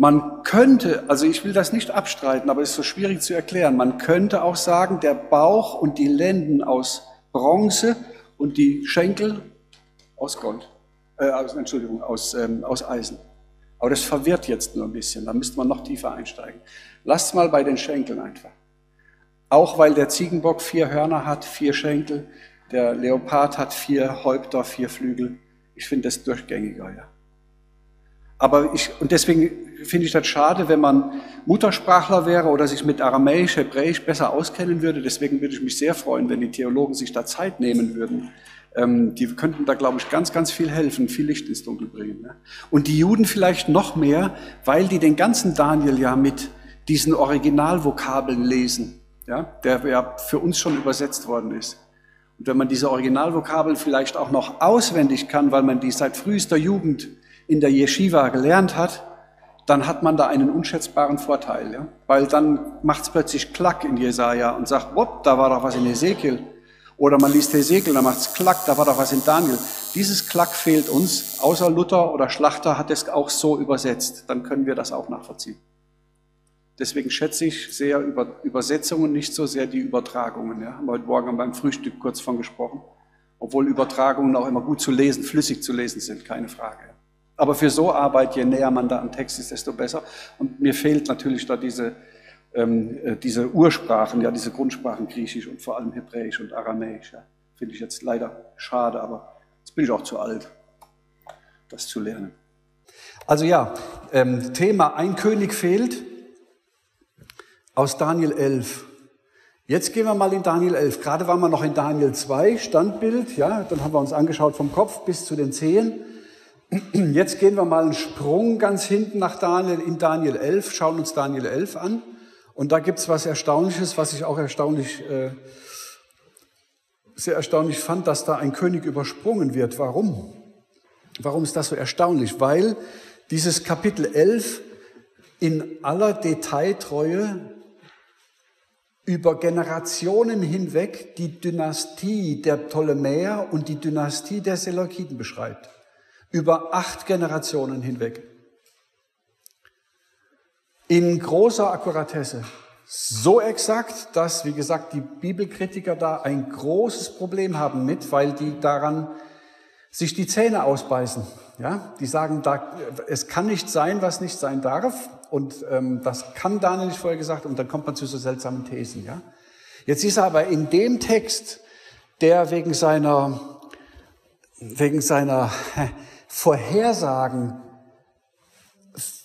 Man könnte, also ich will das nicht abstreiten, aber es ist so schwierig zu erklären, man könnte auch sagen, der Bauch und die Lenden aus Bronze und die Schenkel aus Gold, äh, aus, Entschuldigung, aus, ähm, aus Eisen. Aber das verwirrt jetzt nur ein bisschen, da müsste man noch tiefer einsteigen. Lasst mal bei den Schenkeln einfach. Auch weil der Ziegenbock vier Hörner hat, vier Schenkel, der Leopard hat vier Häupter, vier Flügel. Ich finde das durchgängiger, ja. Aber ich, und deswegen finde ich das schade, wenn man Muttersprachler wäre oder sich mit Aramäisch, Hebräisch besser auskennen würde. Deswegen würde ich mich sehr freuen, wenn die Theologen sich da Zeit nehmen würden. Ähm, die könnten da, glaube ich, ganz, ganz viel helfen, viel Licht ins Dunkel bringen. Ne? Und die Juden vielleicht noch mehr, weil die den ganzen Daniel ja mit diesen Originalvokabeln lesen ja, der ja für uns schon übersetzt worden ist. Und wenn man diese Originalvokabeln vielleicht auch noch auswendig kann, weil man die seit frühester Jugend in der Yeshiva gelernt hat, dann hat man da einen unschätzbaren Vorteil. Ja? Weil dann macht es plötzlich Klack in Jesaja und sagt, wop, da war doch was in Ezekiel. Oder man liest Ezekiel, dann macht es Klack, da war doch was in Daniel. Dieses Klack fehlt uns, außer Luther oder Schlachter hat es auch so übersetzt. Dann können wir das auch nachvollziehen. Deswegen schätze ich sehr über Übersetzungen, nicht so sehr die Übertragungen. Ja. Haben wir heute Morgen beim Frühstück kurz von gesprochen. Obwohl Übertragungen auch immer gut zu lesen, flüssig zu lesen sind, keine Frage. Aber für so Arbeit, je näher man da am Text ist, desto besser. Und mir fehlt natürlich da diese, ähm, äh, diese Ursprachen, ja, diese Grundsprachen Griechisch und vor allem Hebräisch und Aramäisch. Ja. Finde ich jetzt leider schade, aber jetzt bin ich auch zu alt, das zu lernen. Also ja, ähm, Thema Ein König fehlt aus Daniel 11. Jetzt gehen wir mal in Daniel 11. Gerade waren wir noch in Daniel 2, Standbild, ja, dann haben wir uns angeschaut vom Kopf bis zu den Zehen. Jetzt gehen wir mal einen Sprung ganz hinten nach Daniel, in Daniel 11, schauen uns Daniel 11 an. Und da gibt's was Erstaunliches, was ich auch erstaunlich, äh, sehr erstaunlich fand, dass da ein König übersprungen wird. Warum? Warum ist das so erstaunlich? Weil dieses Kapitel 11 in aller Detailtreue über Generationen hinweg die Dynastie der Ptolemäer und die Dynastie der Seleukiden beschreibt. Über acht Generationen hinweg. In großer Akkuratesse. So exakt, dass, wie gesagt, die Bibelkritiker da ein großes Problem haben mit, weil die daran sich die Zähne ausbeißen. Ja, die sagen, da, es kann nicht sein, was nicht sein darf. Und ähm, das kann Daniel nicht vorher gesagt. Und dann kommt man zu so seltsamen Thesen. Ja, jetzt ist er aber in dem Text, der wegen seiner wegen seiner Vorhersagen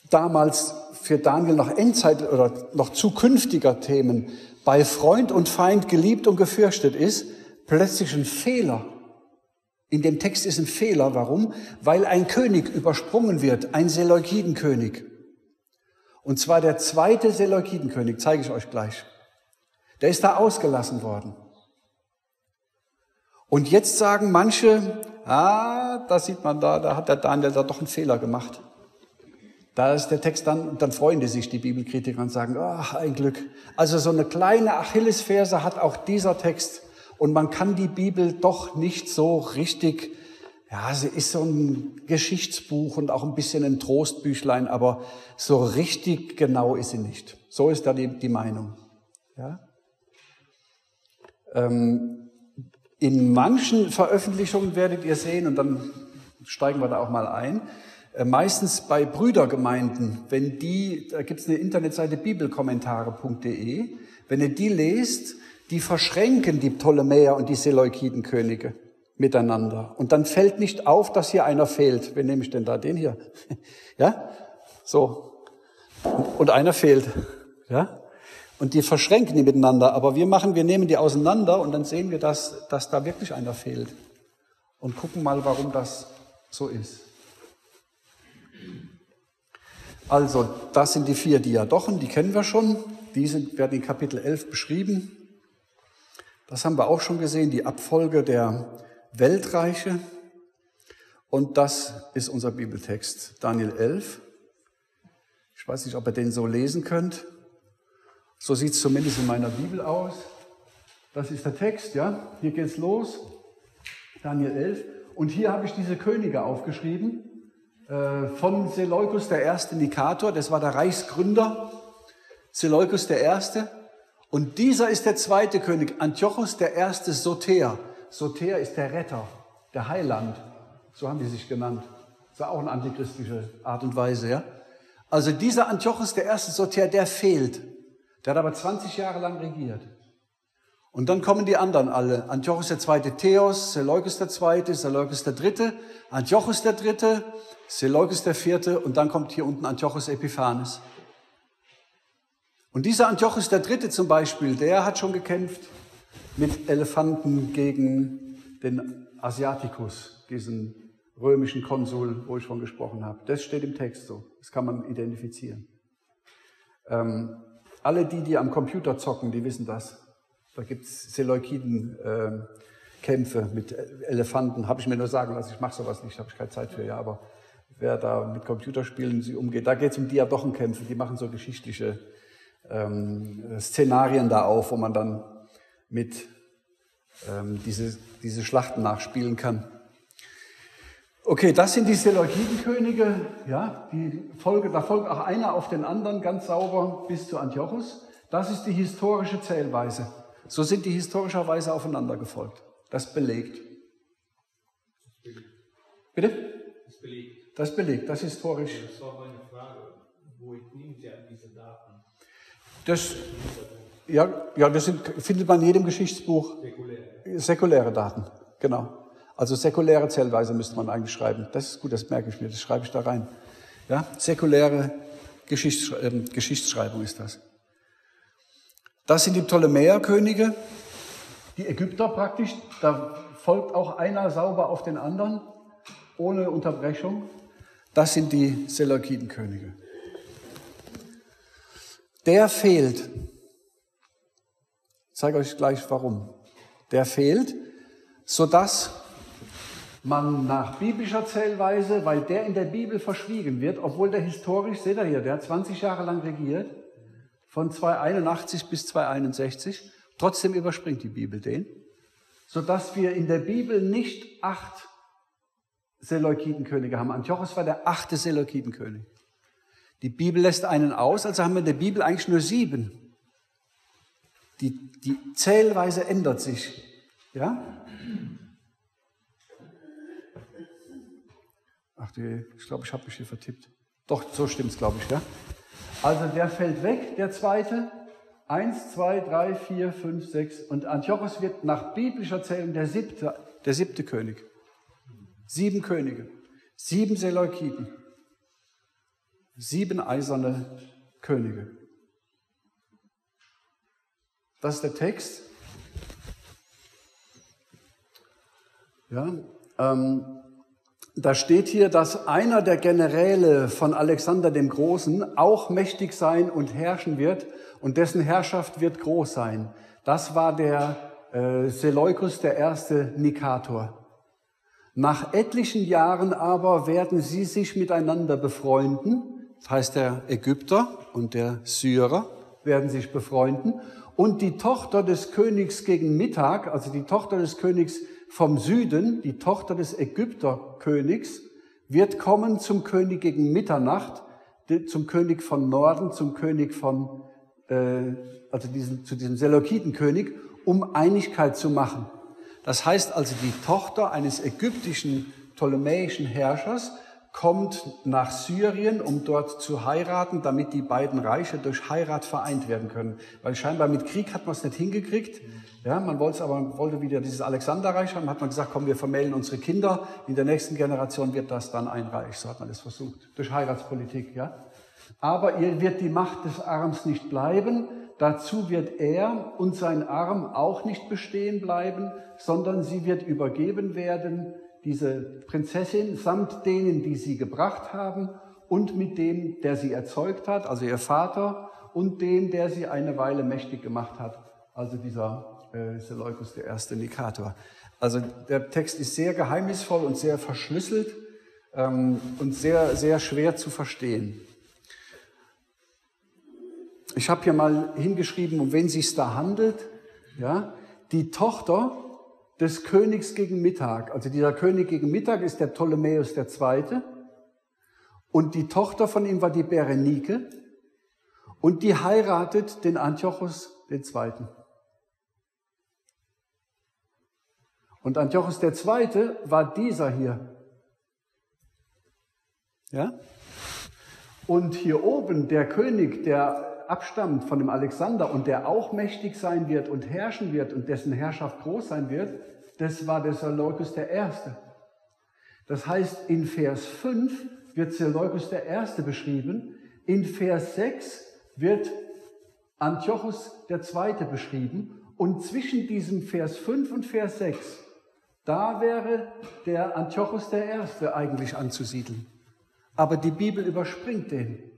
damals für Daniel noch Endzeit oder noch zukünftiger Themen bei Freund und Feind geliebt und gefürchtet ist, plötzlich ein Fehler in dem Text ist ein Fehler. Warum? Weil ein König übersprungen wird, ein Seleukidenkönig. Und zwar der zweite Seleukidenkönig, zeige ich euch gleich. Der ist da ausgelassen worden. Und jetzt sagen manche, ah, da sieht man da, da hat der Daniel da doch einen Fehler gemacht. Da ist der Text dann, dann freuen die sich, die Bibelkritiker, und sagen, ach, ein Glück. Also so eine kleine Achillesferse hat auch dieser Text und man kann die Bibel doch nicht so richtig, ja, sie ist so ein Geschichtsbuch und auch ein bisschen ein Trostbüchlein, aber so richtig genau ist sie nicht. So ist da die, die Meinung. Ja? Ähm, in manchen Veröffentlichungen werdet ihr sehen, und dann steigen wir da auch mal ein, äh, meistens bei Brüdergemeinden, wenn die, da gibt es eine Internetseite bibelkommentare.de, wenn ihr die lest, die verschränken die Ptolemäer und die Seleukidenkönige miteinander. Und dann fällt nicht auf, dass hier einer fehlt. Wen nehme ich denn da? Den hier. Ja? So. Und einer fehlt. Ja? Und die verschränken die miteinander. Aber wir machen, wir nehmen die auseinander und dann sehen wir, dass, dass da wirklich einer fehlt. Und gucken mal, warum das so ist. Also, das sind die vier Diadochen, die kennen wir schon. Die sind, werden in Kapitel 11 beschrieben. Das haben wir auch schon gesehen, die Abfolge der Weltreiche. Und das ist unser Bibeltext, Daniel 11. Ich weiß nicht, ob ihr den so lesen könnt. So sieht es zumindest in meiner Bibel aus. Das ist der Text, ja. Hier geht's los. Daniel 11. Und hier habe ich diese Könige aufgeschrieben. äh, von Seleukus der erste Nikator, das war der Reichsgründer, Seleukus der erste. Und dieser ist der zweite König, Antiochus der erste Soter. Soter ist der Retter, der Heiland. So haben die sich genannt. Das war auch eine antichristliche Art und Weise, ja. Also dieser Antiochus der erste Soter, der fehlt. Der hat aber 20 Jahre lang regiert. Und dann kommen die anderen alle. Antiochus der zweite Theos, Seleukus der zweite, Seleukus der dritte, Antiochus der dritte, Seleukus der vierte und dann kommt hier unten Antiochus Epiphanes. Und dieser Antiochus der dritte zum Beispiel, der hat schon gekämpft mit Elefanten gegen den Asiaticus, diesen römischen Konsul, wo ich von gesprochen habe. Das steht im Text so. Das kann man identifizieren. Ähm, alle die, die am Computer zocken, die wissen das. Da gibt es Seleukiden-Kämpfe äh, mit Elefanten. Habe ich mir nur sagen lassen, ich mache sowas nicht, habe ich keine Zeit für. Ja, aber wer da mit Computerspielen sie umgeht, da geht es um Diadochenkämpfe. Die machen so geschichtliche ähm, Szenarien da auf, wo man dann mit ähm, diese, diese Schlachten nachspielen kann. Okay, das sind die Seleukidenkönige. Ja, die Folge, da folgt auch einer auf den anderen ganz sauber bis zu Antiochus. Das ist die historische Zählweise. So sind die historischerweise aufeinander gefolgt. Das belegt. Bitte? Das belegt. Das belegt, das ist historisch. Das war meine Frage. Wo nehmen Sie diese Daten? Das, ja, ja, das sind, findet man in jedem Geschichtsbuch. Säkuläre. Säkuläre Daten, genau. Also säkuläre Zählweise müsste man eigentlich schreiben. Das ist gut, das merke ich mir, das schreibe ich da rein. Ja, säkuläre Geschichts, äh, Geschichtsschreibung ist das. Das sind die Ptolemäerkönige, die Ägypter praktisch. Da folgt auch einer sauber auf den anderen, ohne Unterbrechung. Das sind die Seleukidenkönige. Der fehlt. Ich zeige euch gleich warum. Der fehlt, sodass man nach biblischer Zählweise, weil der in der Bibel verschwiegen wird, obwohl der historisch, seht ihr hier, der hat 20 Jahre lang regiert, von 281 bis 261. Trotzdem überspringt die Bibel den, sodass wir in der Bibel nicht acht Seleukidenkönige haben. Antiochus war der achte Seleukidenkönig. Die Bibel lässt einen aus, also haben wir in der Bibel eigentlich nur sieben. Die, die Zählweise ändert sich. Ja? Ach, die, ich glaube, ich habe mich hier vertippt. Doch, so stimmt es, glaube ich, ja. Also der fällt weg, der zweite. Eins, zwei, drei, vier, fünf, sechs. Und Antiochos wird nach biblischer Zählung der siebte, der siebte König. Sieben Könige. Sieben Seleukiden. Sieben eiserne Könige. Das ist der Text. Ja, ähm, da steht hier, dass einer der Generäle von Alexander dem Großen auch mächtig sein und herrschen wird und dessen Herrschaft wird groß sein. Das war der äh, Seleukus, der erste Nikator. Nach etlichen Jahren aber werden sie sich miteinander befreunden, das heißt der Ägypter und der Syrer werden sich befreunden und die Tochter des Königs gegen Mittag, also die Tochter des Königs vom Süden, die Tochter des Ägypterkönigs, wird kommen zum König gegen Mitternacht, zum König von Norden, zum König von, äh, also diesen, zu diesem Seleukitenkönig, um Einigkeit zu machen. Das heißt also, die Tochter eines ägyptischen ptolemäischen Herrschers kommt nach Syrien, um dort zu heiraten, damit die beiden Reiche durch Heirat vereint werden können. Weil scheinbar mit Krieg hat man es nicht hingekriegt. Ja, man wollte es aber, wollte wieder dieses Alexanderreich haben, hat man gesagt, komm, wir vermählen unsere Kinder. In der nächsten Generation wird das dann ein Reich. So hat man das versucht. Durch Heiratspolitik, ja. Aber ihr wird die Macht des Arms nicht bleiben. Dazu wird er und sein Arm auch nicht bestehen bleiben, sondern sie wird übergeben werden diese Prinzessin samt denen, die sie gebracht haben und mit dem, der sie erzeugt hat, also ihr Vater, und dem, der sie eine Weile mächtig gemacht hat, also dieser äh, Seleukus, der erste Nikator. Also der Text ist sehr geheimnisvoll und sehr verschlüsselt ähm, und sehr, sehr schwer zu verstehen. Ich habe hier mal hingeschrieben, um wen sich da handelt. Ja, die Tochter des Königs gegen Mittag. Also dieser König gegen Mittag ist der Ptolemäus II. Und die Tochter von ihm war die Berenike. Und die heiratet den Antiochus Zweiten. Und Antiochus Zweite war dieser hier. Ja? Und hier oben der König, der abstammt von dem Alexander und der auch mächtig sein wird und herrschen wird und dessen Herrschaft groß sein wird, das war der Seleukus der Erste. Das heißt, in Vers 5 wird Seleukus der Erste beschrieben, in Vers 6 wird Antiochus der Zweite beschrieben und zwischen diesem Vers 5 und Vers 6, da wäre der Antiochus der Erste eigentlich anzusiedeln. Aber die Bibel überspringt den,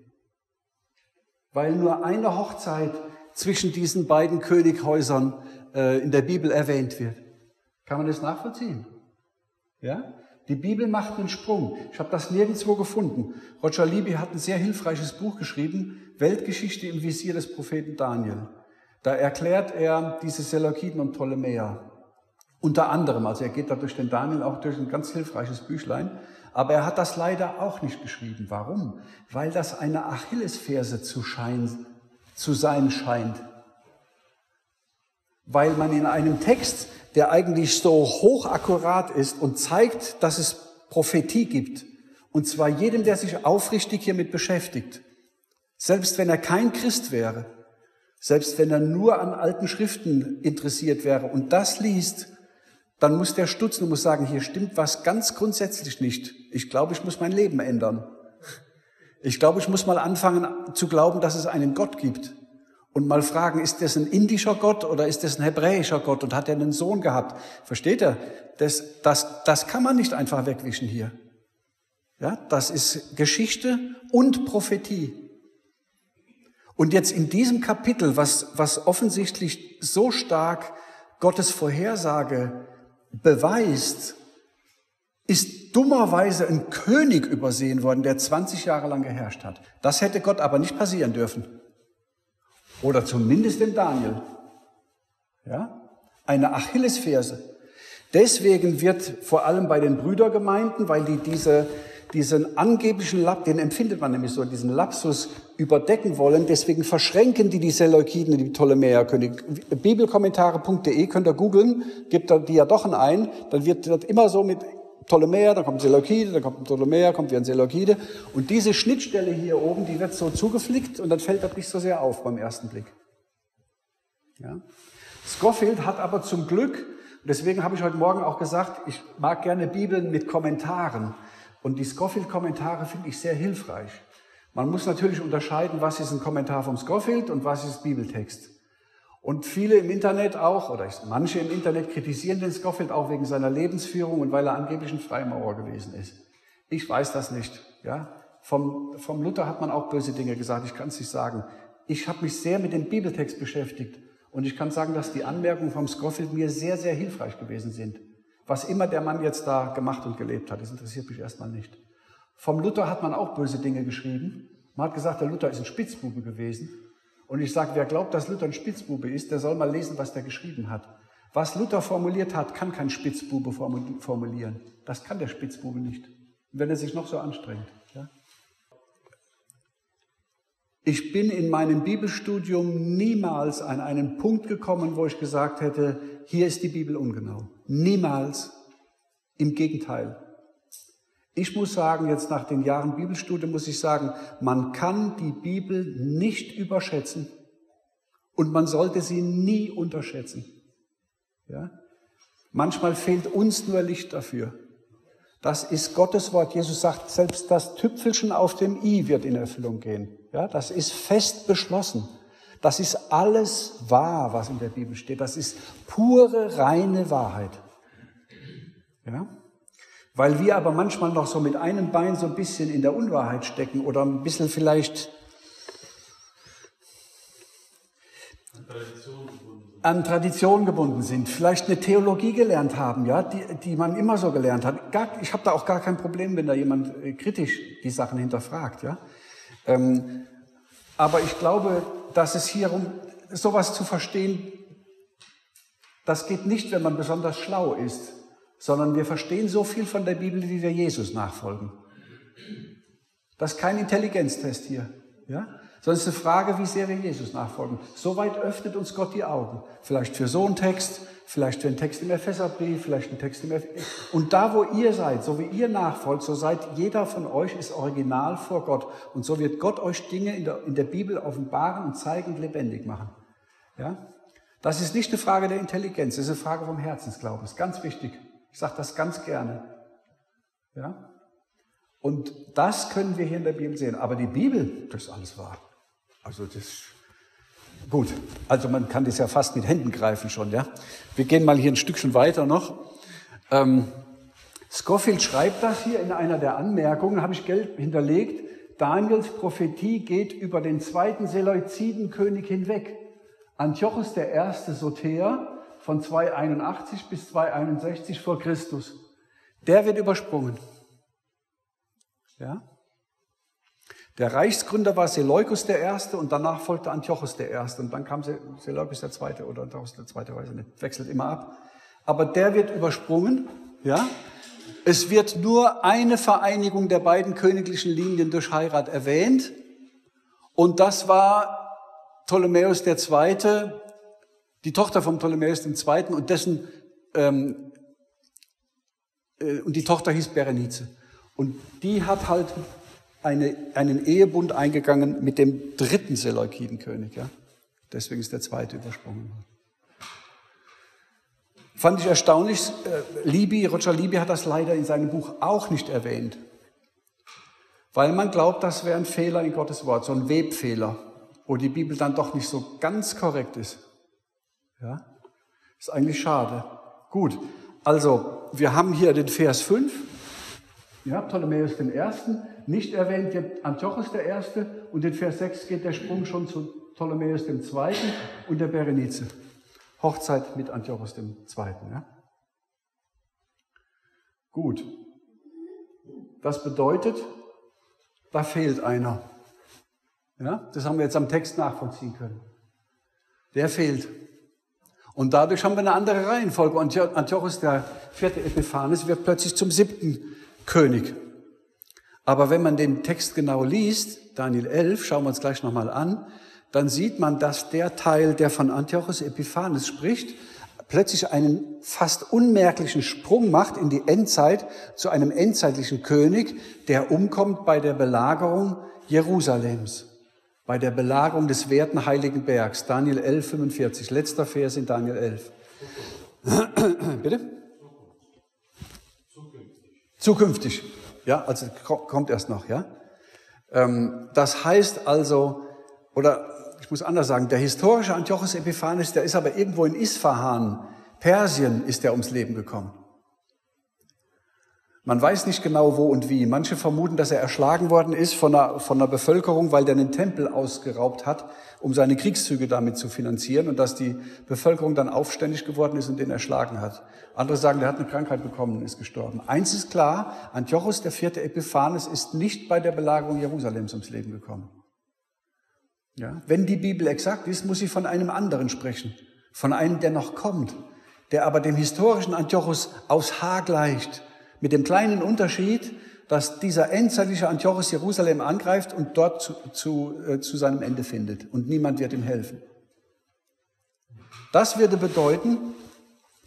weil nur eine Hochzeit zwischen diesen beiden Könighäusern äh, in der Bibel erwähnt wird. Kann man das nachvollziehen? Ja? Die Bibel macht einen Sprung. Ich habe das nirgendwo gefunden. Roger Libby hat ein sehr hilfreiches Buch geschrieben, Weltgeschichte im Visier des Propheten Daniel. Da erklärt er diese Seleukiden und Ptolemäer. Unter anderem, also er geht da durch den Daniel auch durch ein ganz hilfreiches Büchlein. Aber er hat das leider auch nicht geschrieben. Warum? Weil das eine Achillesferse zu, schein, zu sein scheint. Weil man in einem Text, der eigentlich so hochakkurat ist und zeigt, dass es Prophetie gibt, und zwar jedem, der sich aufrichtig hiermit beschäftigt, selbst wenn er kein Christ wäre, selbst wenn er nur an alten Schriften interessiert wäre und das liest, dann muss der stutzen und muss sagen, hier stimmt was ganz grundsätzlich nicht. Ich glaube, ich muss mein Leben ändern. Ich glaube, ich muss mal anfangen zu glauben, dass es einen Gott gibt. Und mal fragen, ist das ein indischer Gott oder ist das ein hebräischer Gott und hat er einen Sohn gehabt? Versteht er? Das, das, das kann man nicht einfach wegwischen hier. Ja, das ist Geschichte und Prophetie. Und jetzt in diesem Kapitel, was, was offensichtlich so stark Gottes Vorhersage beweist, ist dummerweise ein König übersehen worden, der 20 Jahre lang geherrscht hat. Das hätte Gott aber nicht passieren dürfen. Oder zumindest in Daniel. Ja? Eine Achillesferse. Deswegen wird vor allem bei den Brüdergemeinden, weil die diese diesen angeblichen Lab, den empfindet man nämlich so, diesen Lapsus überdecken wollen. Deswegen verschränken die die Seleukiden, die Ptolemäerkönig. Bibelkommentare.de könnt ihr googeln, gibt da Diadochen ein, dann wird dort immer so mit Ptolemäer, dann kommt Seleukide, dann kommt ein Ptolemäer, kommt wieder ein Seleukide. Und diese Schnittstelle hier oben, die wird so zugeflickt und dann fällt das nicht so sehr auf beim ersten Blick. Ja? Scofield hat aber zum Glück, deswegen habe ich heute Morgen auch gesagt, ich mag gerne Bibeln mit Kommentaren. Und die Scofield-Kommentare finde ich sehr hilfreich. Man muss natürlich unterscheiden, was ist ein Kommentar vom Scofield und was ist Bibeltext. Und viele im Internet auch, oder manche im Internet kritisieren den Scofield auch wegen seiner Lebensführung und weil er angeblich ein Freimaurer gewesen ist. Ich weiß das nicht. Ja? Vom, vom Luther hat man auch böse Dinge gesagt, ich kann es nicht sagen. Ich habe mich sehr mit dem Bibeltext beschäftigt und ich kann sagen, dass die Anmerkungen vom Scofield mir sehr, sehr hilfreich gewesen sind. Was immer der Mann jetzt da gemacht und gelebt hat, das interessiert mich erstmal nicht. Vom Luther hat man auch böse Dinge geschrieben. Man hat gesagt, der Luther ist ein Spitzbube gewesen. Und ich sage, wer glaubt, dass Luther ein Spitzbube ist, der soll mal lesen, was der geschrieben hat. Was Luther formuliert hat, kann kein Spitzbube formulieren. Das kann der Spitzbube nicht, wenn er sich noch so anstrengt. Ja? Ich bin in meinem Bibelstudium niemals an einen Punkt gekommen, wo ich gesagt hätte, hier ist die Bibel ungenau. Niemals. Im Gegenteil. Ich muss sagen, jetzt nach den Jahren Bibelstudium muss ich sagen, man kann die Bibel nicht überschätzen und man sollte sie nie unterschätzen. Ja? Manchmal fehlt uns nur Licht dafür. Das ist Gottes Wort. Jesus sagt, selbst das Tüpfelchen auf dem i wird in Erfüllung gehen. Ja, das ist fest beschlossen. Das ist alles wahr, was in der Bibel steht. Das ist pure, reine Wahrheit. Ja? Weil wir aber manchmal noch so mit einem Bein so ein bisschen in der Unwahrheit stecken oder ein bisschen vielleicht an Tradition gebunden sind, vielleicht eine Theologie gelernt haben, ja, die, die man immer so gelernt hat. Gar, ich habe da auch gar kein Problem, wenn da jemand äh, kritisch die Sachen hinterfragt, ja. Ähm, aber ich glaube, dass es hier um sowas zu verstehen, das geht nicht, wenn man besonders schlau ist, sondern wir verstehen so viel von der Bibel, wie wir Jesus nachfolgen. Das ist kein Intelligenztest hier, ja? sondern es ist eine Frage, wie sehr wir Jesus nachfolgen. Soweit öffnet uns Gott die Augen. Vielleicht für so einen Text, vielleicht einen Text im Epheserbrief, vielleicht einen Text im Epheser. Und da, wo ihr seid, so wie ihr nachfolgt, so seid jeder von euch ist original vor Gott. Und so wird Gott euch Dinge in der, in der Bibel offenbaren und zeigen und lebendig machen. Ja? Das ist nicht eine Frage der Intelligenz, das ist eine Frage vom Herzensglauben. Das ist ganz wichtig. Ich sage das ganz gerne. Ja? Und das können wir hier in der Bibel sehen. Aber die Bibel, das ist alles wahr. Also das gut. Also man kann das ja fast mit Händen greifen schon, ja. Wir gehen mal hier ein Stückchen weiter noch. Ähm, Scofield schreibt das hier in einer der Anmerkungen, habe ich gelb hinterlegt. Daniels Prophetie geht über den zweiten Seleuzidenkönig hinweg. Antiochus der erste Soter von 281 bis 261 vor Christus. Der wird übersprungen. Ja? Der Reichsgründer war Seleukus der Erste und danach folgte Antiochus der Erste und dann kam Seleukus der Zweite oder Antiochus der Zweite, weiß ich nicht, wechselt immer ab. Aber der wird übersprungen, ja. Es wird nur eine Vereinigung der beiden königlichen Linien durch Heirat erwähnt und das war Ptolemäus der Zweite, die Tochter von Ptolemäus dem Zweiten und dessen ähm, äh, und die Tochter hieß Berenice. Und die hat halt eine, einen Ehebund eingegangen mit dem dritten Seleukidenkönig. Ja? Deswegen ist der zweite übersprungen worden. Fand ich erstaunlich, äh, Libby, Roger Libby hat das leider in seinem Buch auch nicht erwähnt. Weil man glaubt, das wäre ein Fehler in Gottes Wort, so ein Webfehler, wo die Bibel dann doch nicht so ganz korrekt ist. Ja? Ist eigentlich schade. Gut, also wir haben hier den Vers 5. Ja, Ptolemäus den Ersten. Nicht erwähnt wird Antiochus der Erste und in Vers 6 geht der Sprung schon zu Ptolemäus dem Zweiten und der Berenice. Hochzeit mit Antiochus dem Zweiten. Ja? Gut. Das bedeutet, da fehlt einer. Ja? Das haben wir jetzt am Text nachvollziehen können. Der fehlt. Und dadurch haben wir eine andere Reihenfolge. Antiochus, der vierte Epiphanes, wird plötzlich zum siebten König. Aber wenn man den Text genau liest, Daniel 11, schauen wir uns gleich nochmal an, dann sieht man, dass der Teil, der von Antiochus Epiphanes spricht, plötzlich einen fast unmerklichen Sprung macht in die Endzeit zu einem endzeitlichen König, der umkommt bei der Belagerung Jerusalems, bei der Belagerung des werten heiligen Bergs. Daniel 11, 45, letzter Vers in Daniel 11. Bitte? Zukünftig. Ja, also kommt erst noch, ja. Ähm, das heißt also, oder ich muss anders sagen, der historische Antiochus Epiphanes, der ist aber irgendwo in Isfahan, Persien, ist er ums Leben gekommen. Man weiß nicht genau wo und wie. Manche vermuten, dass er erschlagen worden ist von der, von Bevölkerung, weil der einen Tempel ausgeraubt hat, um seine Kriegszüge damit zu finanzieren und dass die Bevölkerung dann aufständig geworden ist und den erschlagen hat. Andere sagen, der hat eine Krankheit bekommen und ist gestorben. Eins ist klar, Antiochus der vierte Epiphanes ist nicht bei der Belagerung Jerusalems ums Leben gekommen. Ja? Wenn die Bibel exakt ist, muss sie von einem anderen sprechen. Von einem, der noch kommt, der aber dem historischen Antiochus aus Haar gleicht mit dem kleinen Unterschied, dass dieser endzeitliche Antiochus Jerusalem angreift und dort zu, zu, äh, zu seinem Ende findet. Und niemand wird ihm helfen. Das würde bedeuten,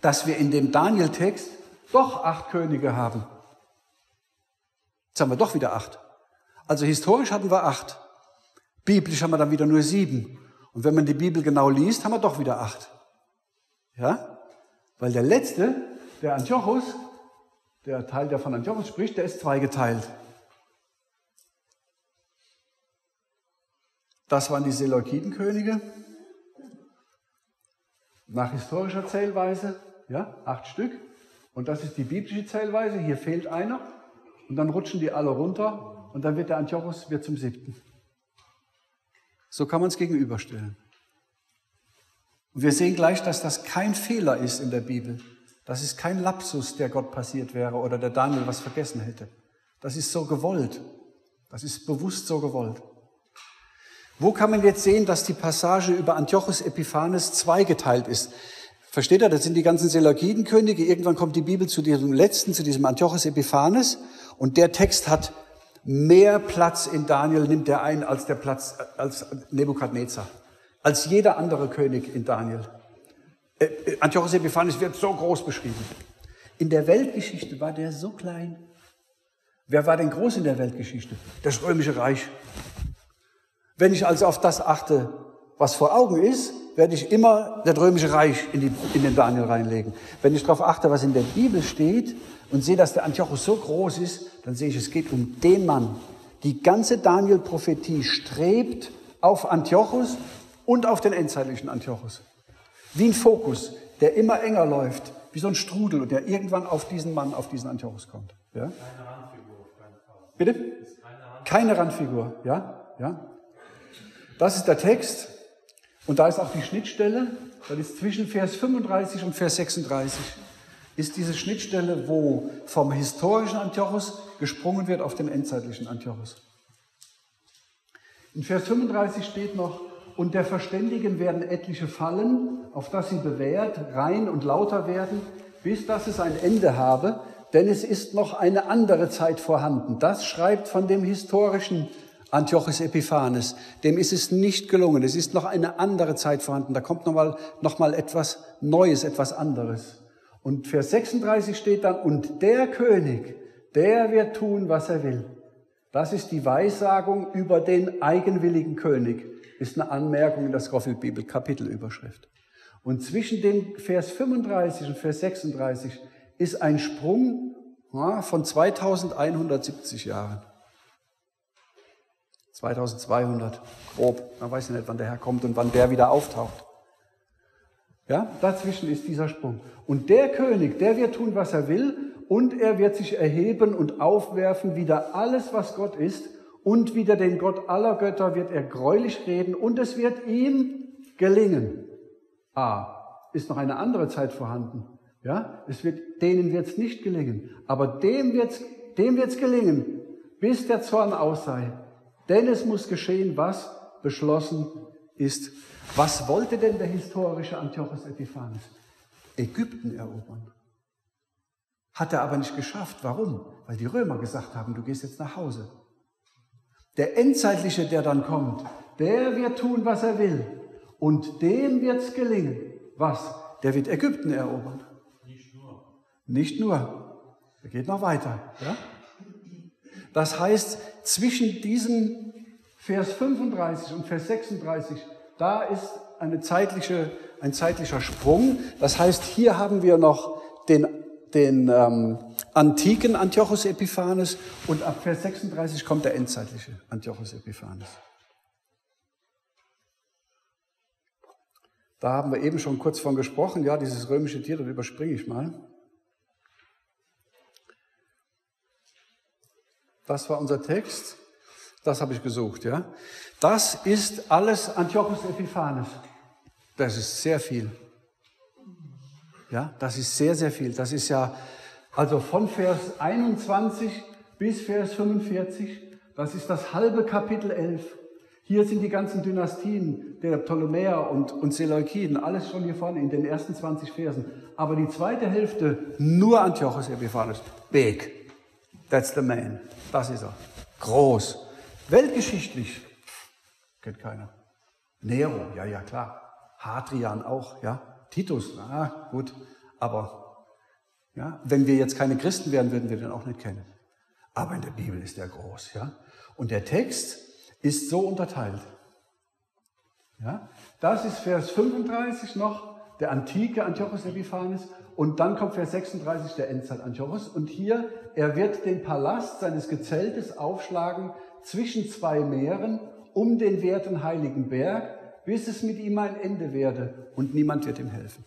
dass wir in dem Daniel-Text doch acht Könige haben. Jetzt haben wir doch wieder acht. Also historisch hatten wir acht. Biblisch haben wir dann wieder nur sieben. Und wenn man die Bibel genau liest, haben wir doch wieder acht. Ja? Weil der letzte, der Antiochus, der Teil, der von Antiochus spricht, der ist zweigeteilt. Das waren die Seleukidenkönige. Nach historischer Zählweise, ja, acht Stück. Und das ist die biblische Zählweise. Hier fehlt einer. Und dann rutschen die alle runter. Und dann wird der Antiochus wird zum siebten. So kann man es gegenüberstellen. Und wir sehen gleich, dass das kein Fehler ist in der Bibel. Das ist kein Lapsus, der Gott passiert wäre oder der Daniel was vergessen hätte. Das ist so gewollt. Das ist bewusst so gewollt. Wo kann man jetzt sehen, dass die Passage über Antiochus Epiphanes zweigeteilt ist? Versteht ihr, das sind die ganzen Seleukidenkönige. Irgendwann kommt die Bibel zu diesem letzten, zu diesem Antiochus Epiphanes. Und der Text hat Mehr Platz in Daniel nimmt er ein als der Platz, als Nebukadnezar. Als jeder andere König in Daniel. Äh, äh, Antiochus Epiphanes wird so groß beschrieben. In der Weltgeschichte war der so klein. Wer war denn groß in der Weltgeschichte? Das Römische Reich. Wenn ich also auf das achte, was vor Augen ist, werde ich immer das Römische Reich in, die, in den Daniel reinlegen. Wenn ich darauf achte, was in der Bibel steht und sehe, dass der Antiochus so groß ist, dann sehe ich, es geht um den Mann. Die ganze Daniel-Prophetie strebt auf Antiochus und auf den endzeitlichen Antiochus. Wie ein Fokus, der immer enger läuft, wie so ein Strudel und der irgendwann auf diesen Mann, auf diesen Antiochus kommt. Ja? Keine Randfigur. Bitte? Keine, Randfigur, ja? ja? Das ist der Text und da ist auch die Schnittstelle, das ist zwischen Vers 35 und Vers 36, ist diese Schnittstelle, wo vom historischen Antiochus gesprungen wird auf den endzeitlichen Antiochus. In Vers 35 steht noch, und der Verständigen werden etliche fallen, auf dass sie bewährt, rein und lauter werden, bis dass es ein Ende habe, denn es ist noch eine andere Zeit vorhanden. Das schreibt von dem historischen Antiochus Epiphanes. Dem ist es nicht gelungen. Es ist noch eine andere Zeit vorhanden. Da kommt nochmal noch mal etwas Neues, etwas anderes. Und Vers 36 steht dann, und der König, der wird tun, was er will. Das ist die Weissagung über den eigenwilligen König ist eine Anmerkung in der Scofield Bibel, Kapitelüberschrift. Und zwischen dem Vers 35 und Vers 36 ist ein Sprung ja, von 2170 Jahren. 2200, grob. Man weiß ja nicht, wann der Herr kommt und wann der wieder auftaucht. Ja, dazwischen ist dieser Sprung. Und der König, der wird tun, was er will, und er wird sich erheben und aufwerfen, wieder alles, was Gott ist, und wieder den Gott aller Götter wird er greulich reden und es wird ihm gelingen. Ah, ist noch eine andere Zeit vorhanden. Ja, es wird, denen wird es nicht gelingen. Aber dem wird es dem wird's gelingen, bis der Zorn aus sei. Denn es muss geschehen, was beschlossen ist. Was wollte denn der historische Antiochus Epiphanes? Ägypten erobern. Hat er aber nicht geschafft. Warum? Weil die Römer gesagt haben, du gehst jetzt nach Hause. Der Endzeitliche, der dann kommt, der wird tun, was er will. Und dem wird es gelingen. Was? Der wird Ägypten erobern. Nicht nur. Nicht nur. Er geht noch weiter. Ja? Das heißt, zwischen diesem Vers 35 und Vers 36, da ist eine zeitliche, ein zeitlicher Sprung. Das heißt, hier haben wir noch den, den ähm, antiken Antiochus Epiphanes und ab Vers 36 kommt der endzeitliche Antiochus Epiphanes. Da haben wir eben schon kurz von gesprochen, ja, dieses römische Tier, das überspringe ich mal. Das war unser Text. Das habe ich gesucht, ja. Das ist alles Antiochus Epiphanes. Das ist sehr viel. Ja, das ist sehr, sehr viel. Das ist ja also von Vers 21 bis Vers 45, das ist das halbe Kapitel 11. Hier sind die ganzen Dynastien der Ptolemäer und, und Seleukiden, alles schon hier vorne in den ersten 20 Versen. Aber die zweite Hälfte nur Antiochus Epiphanes. Big. That's the man. Das ist er. Groß. Weltgeschichtlich. Kennt keiner. Nero, ja, ja, klar. Hadrian auch, ja. Titus, na gut. Aber ja, wenn wir jetzt keine Christen wären, würden wir den auch nicht kennen. Aber in der Bibel ist er groß. Ja? Und der Text ist so unterteilt. Ja? Das ist Vers 35 noch, der antike Antiochus Epiphanes. Und dann kommt Vers 36, der Endzeit Antiochus. Und hier, er wird den Palast seines Gezeltes aufschlagen zwischen zwei Meeren um den werten heiligen Berg, bis es mit ihm ein Ende werde und niemand wird ihm helfen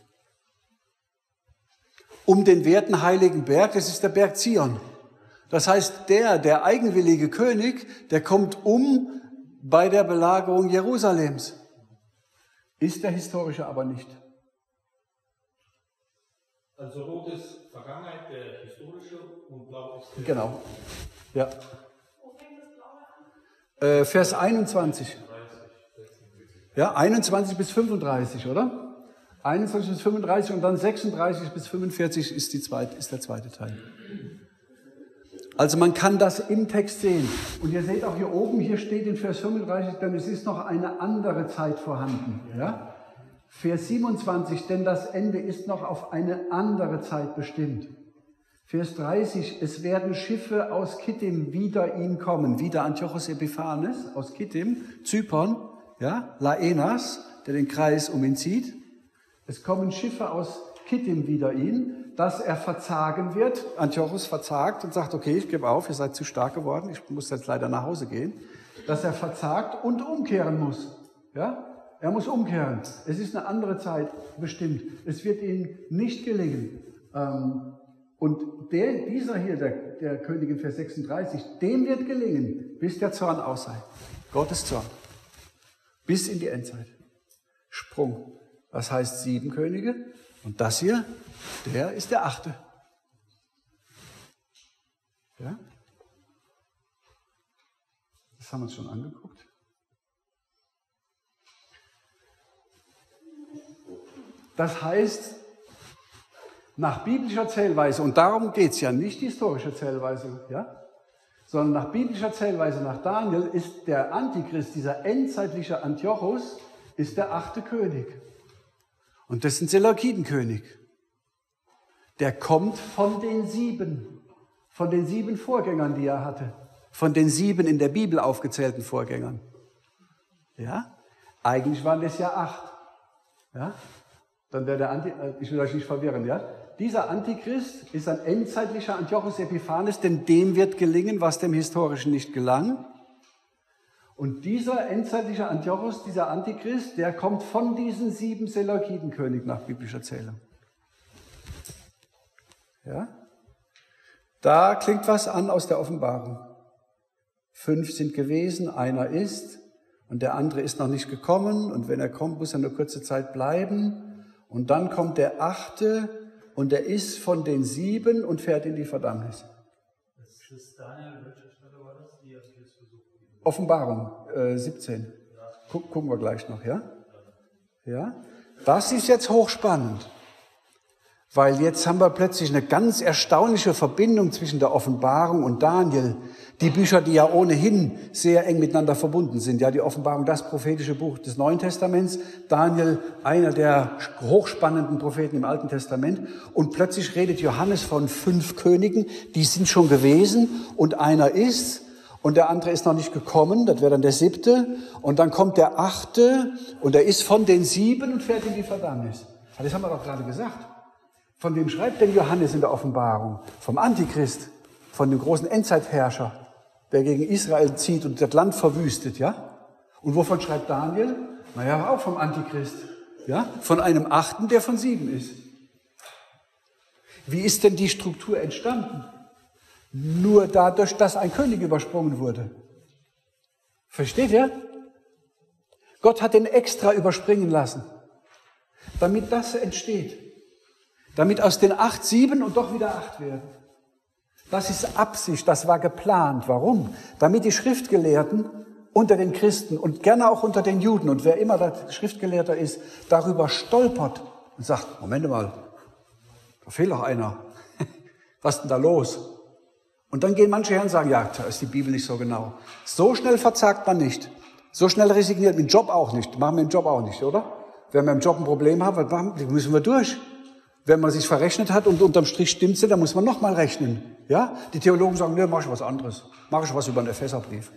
um den werten heiligen Berg, das ist der Berg Zion. Das heißt, der, der eigenwillige König, der kommt um bei der Belagerung Jerusalems. Ist der historische aber nicht. Also rot ist Vergangenheit, der historische und blau ist der Genau. Ja. Äh, Vers 21. Ja, 21 bis 35, oder? 21 bis 35 und dann 36 bis 45 ist, die zweite, ist der zweite Teil. Also man kann das im Text sehen. Und ihr seht auch hier oben, hier steht in Vers 35, denn es ist noch eine andere Zeit vorhanden. Ja? Vers 27, denn das Ende ist noch auf eine andere Zeit bestimmt. Vers 30, es werden Schiffe aus Kittim wieder ihn kommen, wieder Antiochus Epiphanes aus Kittim, Zypern, ja, Laenas, der den Kreis um ihn zieht. Es kommen Schiffe aus Kittim wieder ihn, dass er verzagen wird. Antiochus verzagt und sagt, okay, ich gebe auf, ihr seid zu stark geworden, ich muss jetzt leider nach Hause gehen. Dass er verzagt und umkehren muss. Ja? Er muss umkehren. Es ist eine andere Zeit bestimmt. Es wird ihm nicht gelingen. Ähm, und der, dieser hier, der, der König in Vers 36, dem wird gelingen, bis der Zorn aus sei. Gottes Zorn. Bis in die Endzeit. Sprung. Was heißt sieben Könige? Und das hier, der ist der achte. Ja? Das haben wir uns schon angeguckt. Das heißt, nach biblischer Zählweise, und darum geht es ja, nicht historische Zählweise, ja? sondern nach biblischer Zählweise, nach Daniel, ist der Antichrist, dieser endzeitliche Antiochus, ist der achte König. Und das ist ein Seleukidenkönig. Der kommt von den sieben, von den sieben Vorgängern, die er hatte, von den sieben in der Bibel aufgezählten Vorgängern. Ja? Eigentlich waren das ja acht. Ja? Dann wäre der Anti, äh, ich will euch nicht verwirren, ja? Dieser Antichrist ist ein endzeitlicher Antiochus Epiphanes, denn dem wird gelingen, was dem Historischen nicht gelang. Und dieser endzeitliche Antiochus, dieser Antichrist, der kommt von diesen sieben Seleukidenkönig nach biblischer Zählung. Ja? Da klingt was an aus der Offenbarung. Fünf sind gewesen, einer ist und der andere ist noch nicht gekommen und wenn er kommt, muss er eine kurze Zeit bleiben und dann kommt der achte und er ist von den sieben und fährt in die Verdammnis. Das ist Daniel, welche Stelle war das? Die Offenbarung äh, 17. Guck, gucken wir gleich noch, ja? Ja? Das ist jetzt hochspannend. Weil jetzt haben wir plötzlich eine ganz erstaunliche Verbindung zwischen der Offenbarung und Daniel. Die Bücher, die ja ohnehin sehr eng miteinander verbunden sind. Ja, die Offenbarung, das prophetische Buch des Neuen Testaments. Daniel, einer der hochspannenden Propheten im Alten Testament. Und plötzlich redet Johannes von fünf Königen. Die sind schon gewesen und einer ist und der andere ist noch nicht gekommen, das wäre dann der siebte, und dann kommt der achte, und er ist von den sieben und fährt in die Verdammnis. Das haben wir doch gerade gesagt. Von wem schreibt denn Johannes in der Offenbarung? Vom Antichrist, von dem großen Endzeitherrscher, der gegen Israel zieht und das Land verwüstet, ja? Und wovon schreibt Daniel? Naja, auch vom Antichrist, ja? Von einem Achten, der von sieben ist. Wie ist denn die Struktur entstanden? Nur dadurch, dass ein König übersprungen wurde. Versteht ihr? Gott hat den extra überspringen lassen, damit das entsteht. Damit aus den acht sieben und doch wieder acht werden. Das ist Absicht, das war geplant. Warum? Damit die Schriftgelehrten unter den Christen und gerne auch unter den Juden und wer immer der Schriftgelehrter ist, darüber stolpert und sagt, Moment mal, da fehlt doch einer. Was ist denn da los? Und dann gehen manche her und sagen, ja, da ist die Bibel nicht so genau. So schnell verzagt man nicht. So schnell resigniert man im Job auch nicht. Machen wir im Job auch nicht, oder? Wenn wir im Job ein Problem haben, was müssen wir durch. Wenn man sich verrechnet hat und unterm Strich stimmt's dann muss man nochmal rechnen. Ja? Die Theologen sagen, ne, mach ich was anderes. Mach ich was über einen Epheserbrief.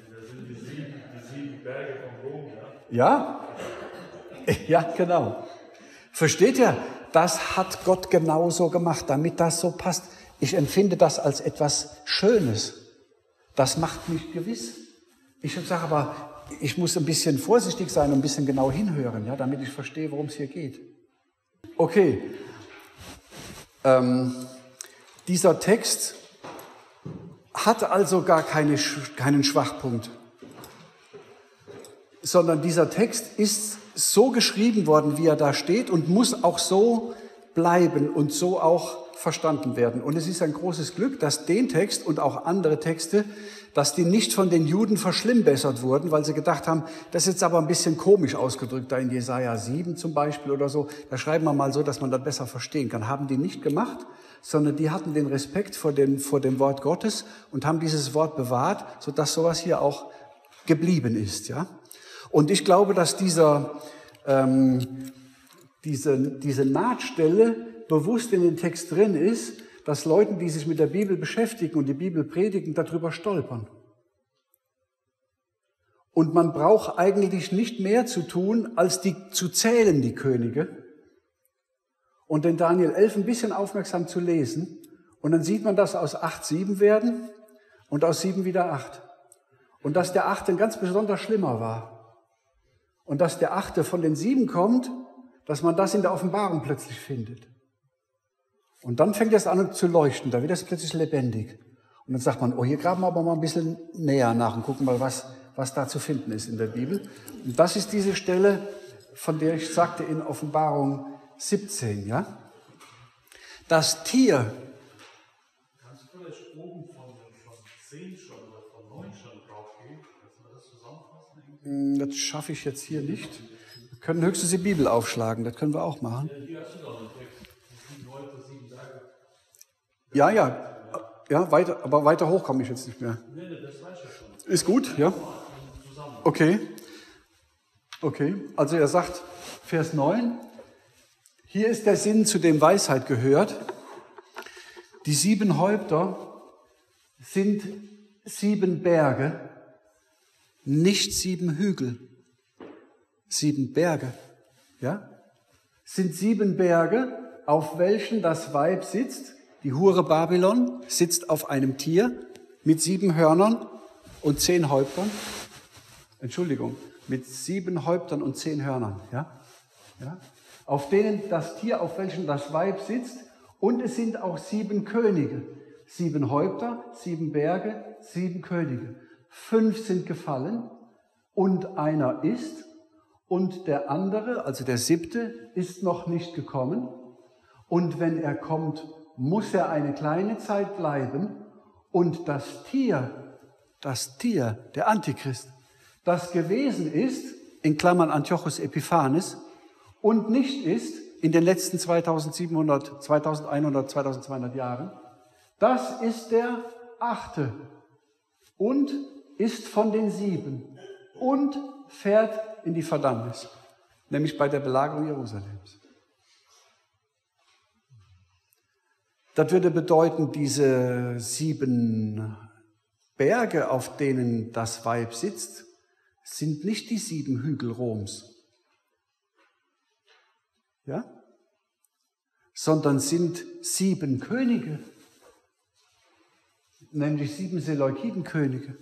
Ja? Ja, genau. Versteht ihr? Das hat Gott genauso gemacht, damit das so passt. Ich empfinde das als etwas Schönes. Das macht mich gewiss. Ich sage aber, ich muss ein bisschen vorsichtig sein und ein bisschen genau hinhören, ja, damit ich verstehe, worum es hier geht. Okay. Ähm, dieser Text hat also gar keine, keinen Schwachpunkt, sondern dieser Text ist so geschrieben worden, wie er da steht und muss auch so bleiben und so auch verstanden werden. Und es ist ein großes Glück, dass den Text und auch andere Texte, dass die nicht von den Juden verschlimmbessert wurden, weil sie gedacht haben, das ist jetzt aber ein bisschen komisch ausgedrückt, da in Jesaja 7 zum Beispiel oder so. Da schreiben wir mal so, dass man das besser verstehen kann. Haben die nicht gemacht, sondern die hatten den Respekt vor dem, vor dem Wort Gottes und haben dieses Wort bewahrt, sodass sowas hier auch geblieben ist. Ja? Und ich glaube, dass dieser, ähm, diese, diese Nahtstelle bewusst in den Text drin ist, dass Leuten, die sich mit der Bibel beschäftigen und die Bibel predigen, darüber stolpern. Und man braucht eigentlich nicht mehr zu tun, als die zu zählen, die Könige, und den Daniel 11 ein bisschen aufmerksam zu lesen. Und dann sieht man, dass aus acht sieben werden und aus sieben wieder acht. Und dass der achte ganz besonders schlimmer war. Und dass der achte von den sieben kommt, dass man das in der Offenbarung plötzlich findet. Und dann fängt es an zu leuchten, da wird es plötzlich lebendig. Und dann sagt man, oh, hier graben wir aber mal ein bisschen näher nach und gucken mal, was, was da zu finden ist in der Bibel. Und das ist diese Stelle, von der ich sagte in Offenbarung 17, ja? Das Tier. Kannst du vielleicht oben von, von 10 schon oder von 9 schon draufgehen? Kannst du das zusammenfassen? Hm, das schaffe ich jetzt hier nicht. Wir können höchstens die Bibel aufschlagen, das können wir auch machen. Hier hast du doch einen Text. Sieben Leute, sieben Tage. Ja, ja. Ja, weiter, aber weiter hoch komme ich jetzt nicht mehr. Nee, das ich schon. Ist gut, ja? Okay. Okay, also er sagt, Vers 9, hier ist der Sinn, zu dem Weisheit gehört. Die sieben Häupter sind sieben Berge, nicht sieben Hügel. Sieben Berge, ja? Sind sieben Berge, auf welchen das Weib sitzt. Die Hure Babylon sitzt auf einem Tier mit sieben Hörnern und zehn Häuptern. Entschuldigung, mit sieben Häuptern und zehn Hörnern, ja? Ja? auf denen das Tier, auf welchem das Weib sitzt. Und es sind auch sieben Könige. Sieben Häupter, sieben Berge, sieben Könige. Fünf sind gefallen und einer ist und der andere, also der siebte, ist noch nicht gekommen. Und wenn er kommt, muss er eine kleine Zeit bleiben. Und das Tier, das Tier, der Antichrist, das gewesen ist, in Klammern Antiochus Epiphanes, und nicht ist in den letzten 2700, 2100, 2200 Jahren, das ist der achte und ist von den sieben und fährt in die Verdammnis, nämlich bei der Belagerung Jerusalems. Das würde bedeuten, diese sieben Berge, auf denen das Weib sitzt, sind nicht die sieben Hügel Roms, ja? sondern sind sieben Könige, nämlich sieben Seleukidenkönige.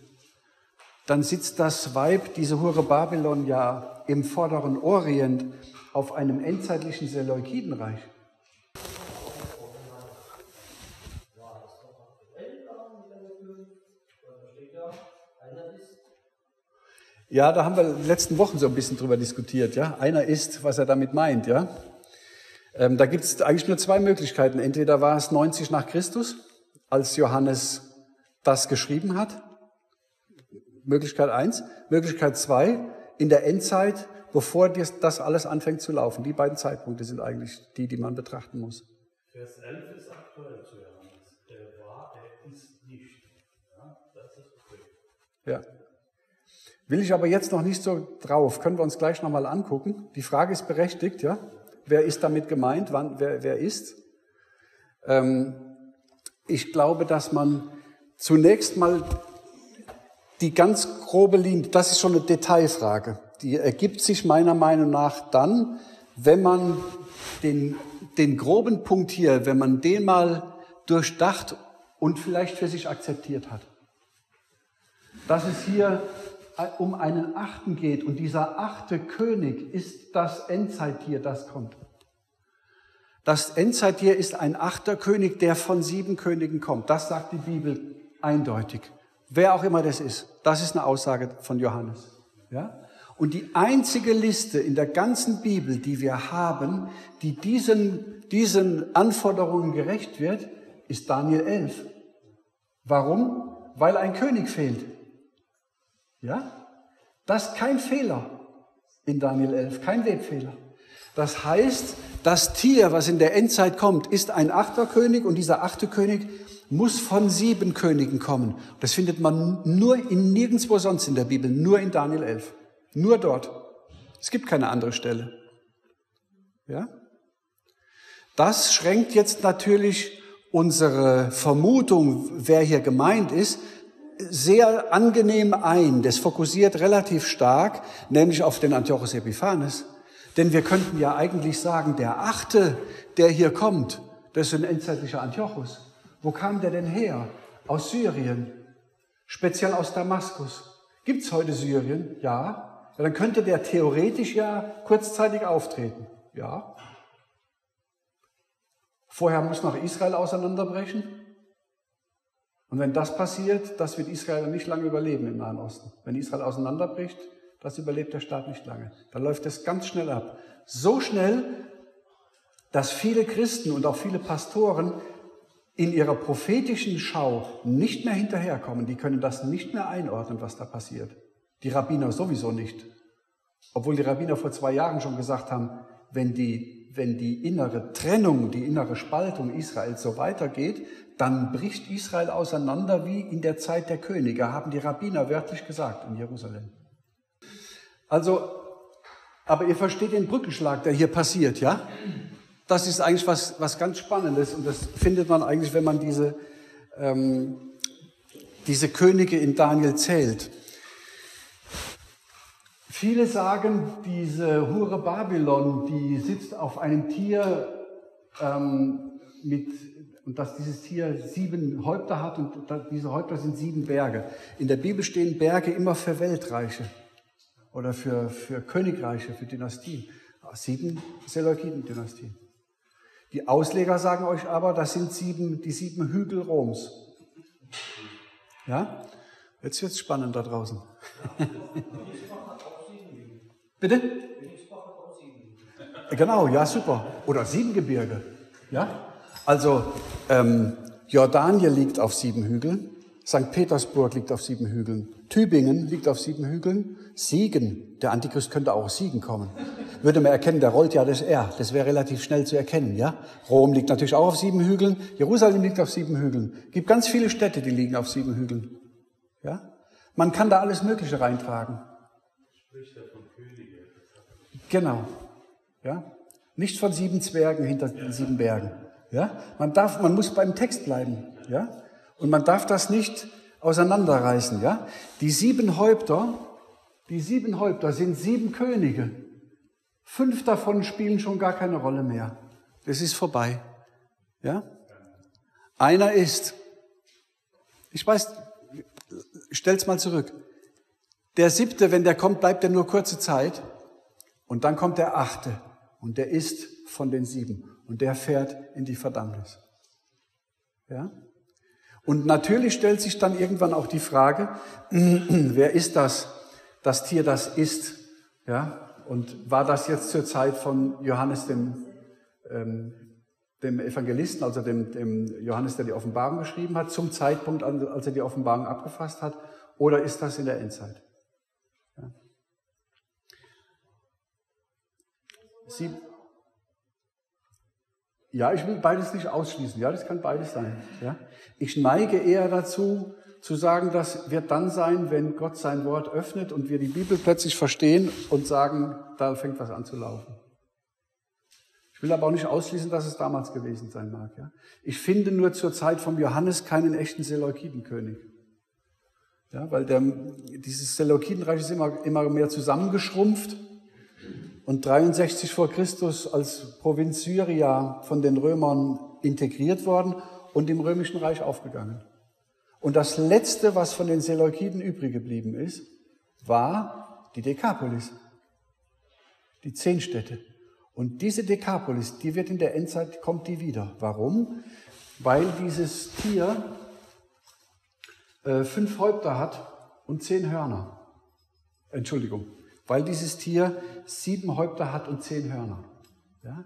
Dann sitzt das Weib, diese Hure Babylon, ja im vorderen Orient auf einem endzeitlichen Seleukidenreich. Ja, da haben wir in den letzten Wochen so ein bisschen drüber diskutiert, ja. Einer ist, was er damit meint, ja. Ähm, da gibt es eigentlich nur zwei Möglichkeiten. Entweder war es 90 nach Christus, als Johannes das geschrieben hat. Möglichkeit eins. Möglichkeit zwei, in der Endzeit, bevor das alles anfängt zu laufen. Die beiden Zeitpunkte sind eigentlich die, die man betrachten muss. Vers 11 ist aktuell zu Johannes. Der war, er ist nicht. Ja, das ist okay. Ja. Will ich aber jetzt noch nicht so drauf. Können wir uns gleich nochmal angucken. Die Frage ist berechtigt, ja? Wer ist damit gemeint? Wann, wer, wer ist? Ähm, ich glaube, dass man zunächst mal die ganz grobe Linie, das ist schon eine Detailfrage, die ergibt sich meiner Meinung nach dann, wenn man den, den groben Punkt hier, wenn man den mal durchdacht und vielleicht für sich akzeptiert hat. Dass es hier um einen Achten geht und dieser achte König ist das Endzeittier, das kommt. Das Endzeittier ist ein achter König, der von sieben Königen kommt. Das sagt die Bibel eindeutig. Wer auch immer das ist, das ist eine Aussage von Johannes. Ja? Und die einzige Liste in der ganzen Bibel, die wir haben, die diesen, diesen Anforderungen gerecht wird, ist Daniel 11. Warum? Weil ein König fehlt. Ja? Das ist kein Fehler in Daniel 11, kein Webfehler. Das heißt, das Tier, was in der Endzeit kommt, ist ein achter König und dieser achte König muss von sieben Königen kommen. Das findet man nur in nirgendwo sonst in der Bibel, nur in Daniel 11. Nur dort. Es gibt keine andere Stelle. Ja? Das schränkt jetzt natürlich unsere Vermutung, wer hier gemeint ist, sehr angenehm ein. Das fokussiert relativ stark, nämlich auf den Antiochus Epiphanes. Denn wir könnten ja eigentlich sagen, der Achte, der hier kommt, das ist ein endzeitlicher Antiochus. Wo kam der denn her? Aus Syrien, speziell aus Damaskus. Gibt's heute Syrien? Ja. ja. Dann könnte der theoretisch ja kurzzeitig auftreten. Ja. Vorher muss noch Israel auseinanderbrechen. Und wenn das passiert, das wird Israel nicht lange überleben im Nahen Osten. Wenn Israel auseinanderbricht, das überlebt der Staat nicht lange. Da läuft es ganz schnell ab. So schnell, dass viele Christen und auch viele Pastoren in ihrer prophetischen Schau nicht mehr hinterherkommen. Die können das nicht mehr einordnen, was da passiert. Die Rabbiner sowieso nicht. Obwohl die Rabbiner vor zwei Jahren schon gesagt haben, wenn die, wenn die innere Trennung, die innere Spaltung Israels so weitergeht, dann bricht Israel auseinander wie in der Zeit der Könige, haben die Rabbiner wörtlich gesagt in Jerusalem. Also, aber ihr versteht den Brückenschlag, der hier passiert, ja? Das ist eigentlich was, was ganz Spannendes und das findet man eigentlich, wenn man diese, ähm, diese Könige in Daniel zählt. Viele sagen, diese Hure Babylon, die sitzt auf einem Tier ähm, mit, und dass dieses Tier sieben Häupter hat und diese Häupter sind sieben Berge. In der Bibel stehen Berge immer für Weltreiche oder für, für Königreiche, für Dynastien. Sieben Seleukiden-Dynastien. Die Ausleger sagen euch aber, das sind sieben, die sieben Hügel Roms. Ja? Jetzt wird es spannend da draußen. Bitte? Genau, ja, super. Oder sieben Gebirge. Ja? Also, ähm, Jordanien liegt auf sieben Hügeln. St. Petersburg liegt auf sieben Hügeln. Tübingen liegt auf sieben Hügeln. Siegen, der Antichrist könnte auch aus Siegen kommen. Würde man erkennen, der rollt ja das R. Das wäre relativ schnell zu erkennen, ja? Rom liegt natürlich auch auf sieben Hügeln. Jerusalem liegt auf sieben Hügeln. Gibt ganz viele Städte, die liegen auf sieben Hügeln. Ja? Man kann da alles Mögliche reintragen. Spricht von Könige? Genau. Ja? Nicht von sieben Zwergen hinter den sieben Bergen. Ja? Man darf, man muss beim Text bleiben. Ja? Und man darf das nicht auseinanderreißen. Ja? Die sieben Häupter, die sieben Häupter sind sieben Könige. Fünf davon spielen schon gar keine Rolle mehr. Das ist vorbei. Ja? Einer ist, ich weiß, stell's mal zurück. Der siebte, wenn der kommt, bleibt er nur kurze Zeit. Und dann kommt der achte. Und der ist von den sieben. Und der fährt in die Verdammnis. Ja? Und natürlich stellt sich dann irgendwann auch die Frage, wer ist das, das Tier, das ist? Ja? Und war das jetzt zur Zeit von Johannes dem, ähm, dem Evangelisten, also dem, dem Johannes, der die Offenbarung geschrieben hat, zum Zeitpunkt, als er die Offenbarung abgefasst hat? Oder ist das in der Endzeit? Ja. Sie, ja, ich will beides nicht ausschließen. Ja, das kann beides sein. Ja. Ich neige eher dazu, zu sagen, das wird dann sein, wenn Gott sein Wort öffnet und wir die Bibel plötzlich verstehen und sagen, da fängt was an zu laufen. Ich will aber auch nicht ausschließen, dass es damals gewesen sein mag. Ja. Ich finde nur zur Zeit von Johannes keinen echten Seleukidenkönig. Ja, weil der, dieses Seleukidenreich ist immer, immer mehr zusammengeschrumpft und 63 vor Christus als Provinz Syria von den Römern integriert worden und im römischen Reich aufgegangen. Und das letzte, was von den Seleukiden übrig geblieben ist, war die Dekapolis, die zehn Städte. Und diese Dekapolis, die wird in der Endzeit, kommt die wieder. Warum? Weil dieses Tier äh, fünf Häupter hat und zehn Hörner. Entschuldigung, weil dieses Tier sieben Häupter hat und zehn Hörner. Ja?